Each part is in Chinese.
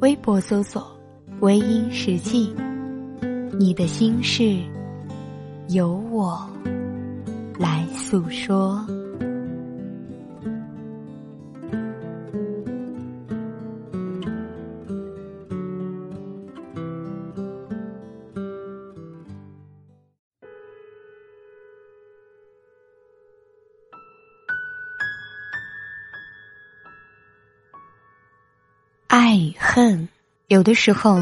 微博搜索“微音时记”。你的心事，由我来诉说。爱与恨，有的时候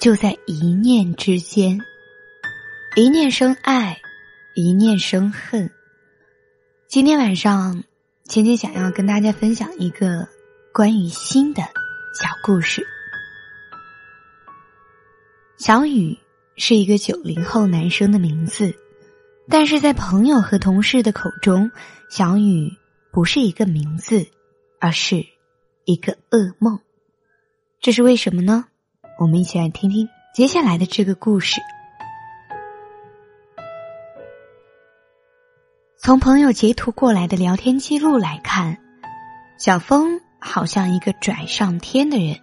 就在一念之间。一念生爱，一念生恨。今天晚上，芊芊想要跟大家分享一个关于心的小故事。小雨是一个九零后男生的名字，但是在朋友和同事的口中，小雨不是一个名字，而是一个噩梦。这是为什么呢？我们一起来听听接下来的这个故事。从朋友截图过来的聊天记录来看，小峰好像一个拽上天的人，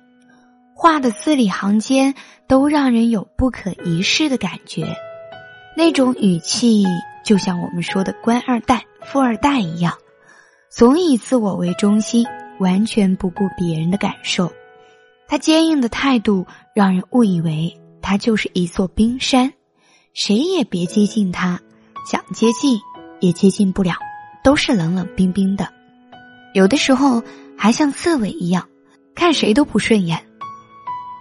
话的字里行间都让人有不可一世的感觉，那种语气就像我们说的官二代、富二代一样，总以自我为中心，完全不顾别人的感受。他坚硬的态度让人误以为他就是一座冰山，谁也别接近他，想接近也接近不了，都是冷冷冰冰的，有的时候还像刺猬一样，看谁都不顺眼。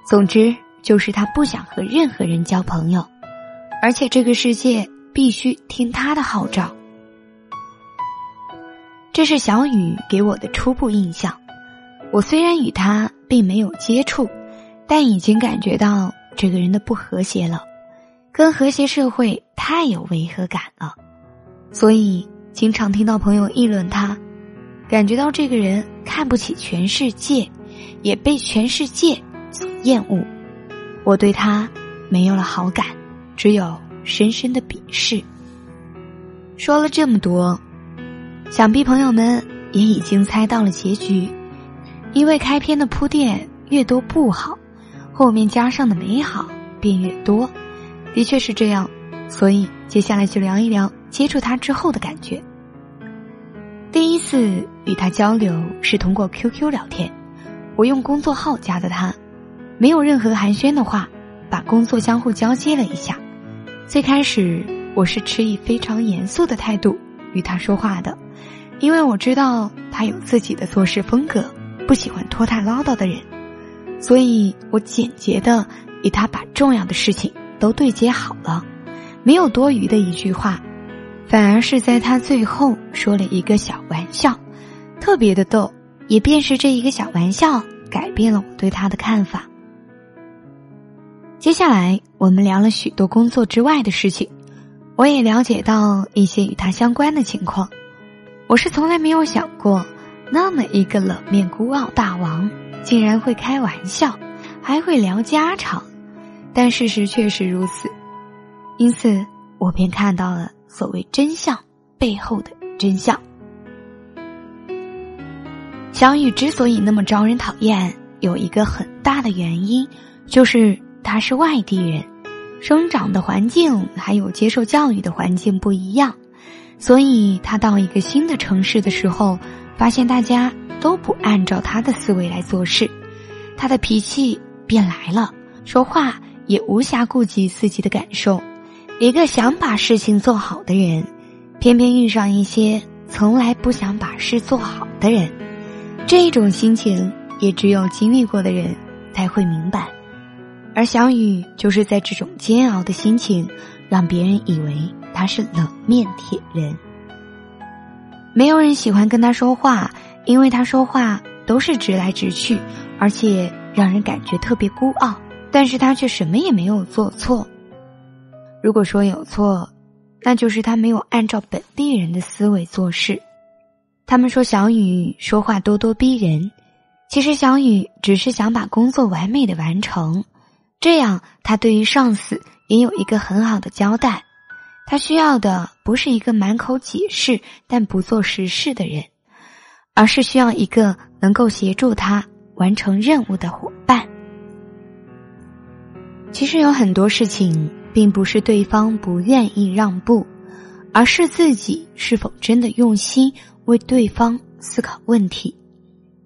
总之就是他不想和任何人交朋友，而且这个世界必须听他的号召。这是小雨给我的初步印象。我虽然与他并没有接触，但已经感觉到这个人的不和谐了，跟和谐社会太有违和感了，所以经常听到朋友议论他，感觉到这个人看不起全世界，也被全世界所厌恶。我对他没有了好感，只有深深的鄙视。说了这么多，想必朋友们也已经猜到了结局。因为开篇的铺垫越多不好，后面加上的美好便越多，的确是这样。所以接下来就聊一聊接触他之后的感觉。第一次与他交流是通过 QQ 聊天，我用工作号加的他，没有任何寒暄的话，把工作相互交接了一下。最开始我是持以非常严肃的态度与他说话的，因为我知道他有自己的做事风格。不喜欢拖沓唠叨的人，所以我简洁的与他把重要的事情都对接好了，没有多余的一句话，反而是在他最后说了一个小玩笑，特别的逗。也便是这一个小玩笑，改变了我对他的看法。接下来我们聊了许多工作之外的事情，我也了解到一些与他相关的情况。我是从来没有想过。那么一个冷面孤傲大王，竟然会开玩笑，还会聊家常，但事实确实如此，因此我便看到了所谓真相背后的真相。小雨之所以那么招人讨厌，有一个很大的原因，就是他是外地人，生长的环境还有接受教育的环境不一样，所以他到一个新的城市的时候。发现大家都不按照他的思维来做事，他的脾气变来了，说话也无暇顾及自己的感受。一个想把事情做好的人，偏偏遇上一些从来不想把事做好的人，这种心情也只有经历过的人才会明白。而小雨就是在这种煎熬的心情，让别人以为他是冷面铁人。没有人喜欢跟他说话，因为他说话都是直来直去，而且让人感觉特别孤傲，但是他却什么也没有做错。如果说有错，那就是他没有按照本地人的思维做事。他们说小雨说话咄咄逼人，其实小雨只是想把工作完美的完成，这样他对于上司也有一个很好的交代。他需要的不是一个满口解释但不做实事的人，而是需要一个能够协助他完成任务的伙伴。其实有很多事情，并不是对方不愿意让步，而是自己是否真的用心为对方思考问题。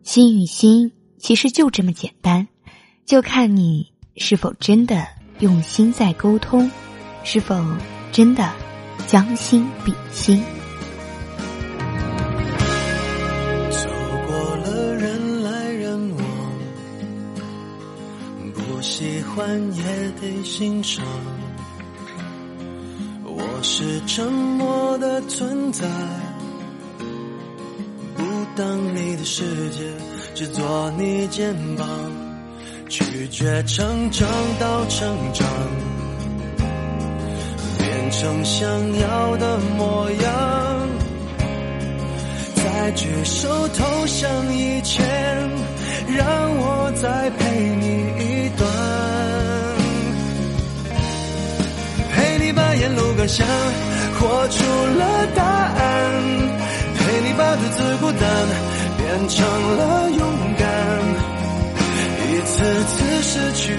心与心其实就这么简单，就看你是否真的用心在沟通，是否。真的将心比心。走过了人来人往，不喜欢也得欣赏。我是沉默的存在，不当你的世界，只做你肩膀，拒绝成长到成长。成想要的模样，在举手投降以前，让我再陪你一段，陪你把沿路感想活出了答案，陪你把独自孤单变成了勇敢，一次次失去。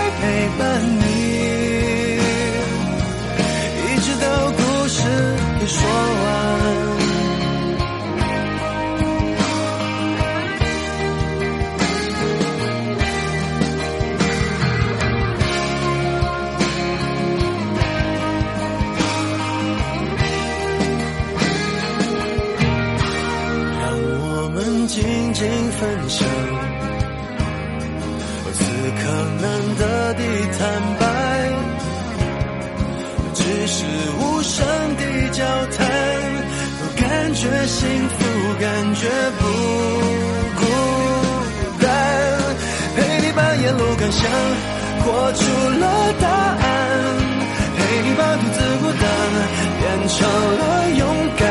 分享，此刻难得的坦白，只是无声的交谈，都感觉幸福，感觉不孤单。陪你把沿路感想活出了答案，陪你把独自孤单变成了勇敢。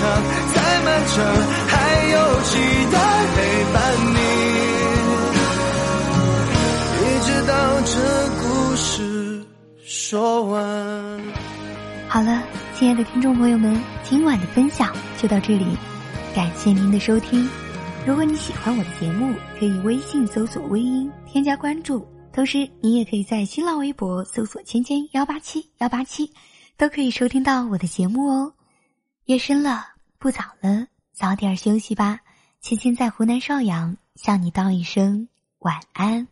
再漫长。还有期待陪伴你，一直到这故事说完。好了，亲爱的听众朋友们，今晚的分享就到这里，感谢您的收听。如果你喜欢我的节目，可以微信搜索“微音”添加关注，同时你也可以在新浪微博搜索“芊芊幺八七幺八七”，都可以收听到我的节目哦。夜深了，不早了。早点休息吧，青青在湖南邵阳向你道一声晚安。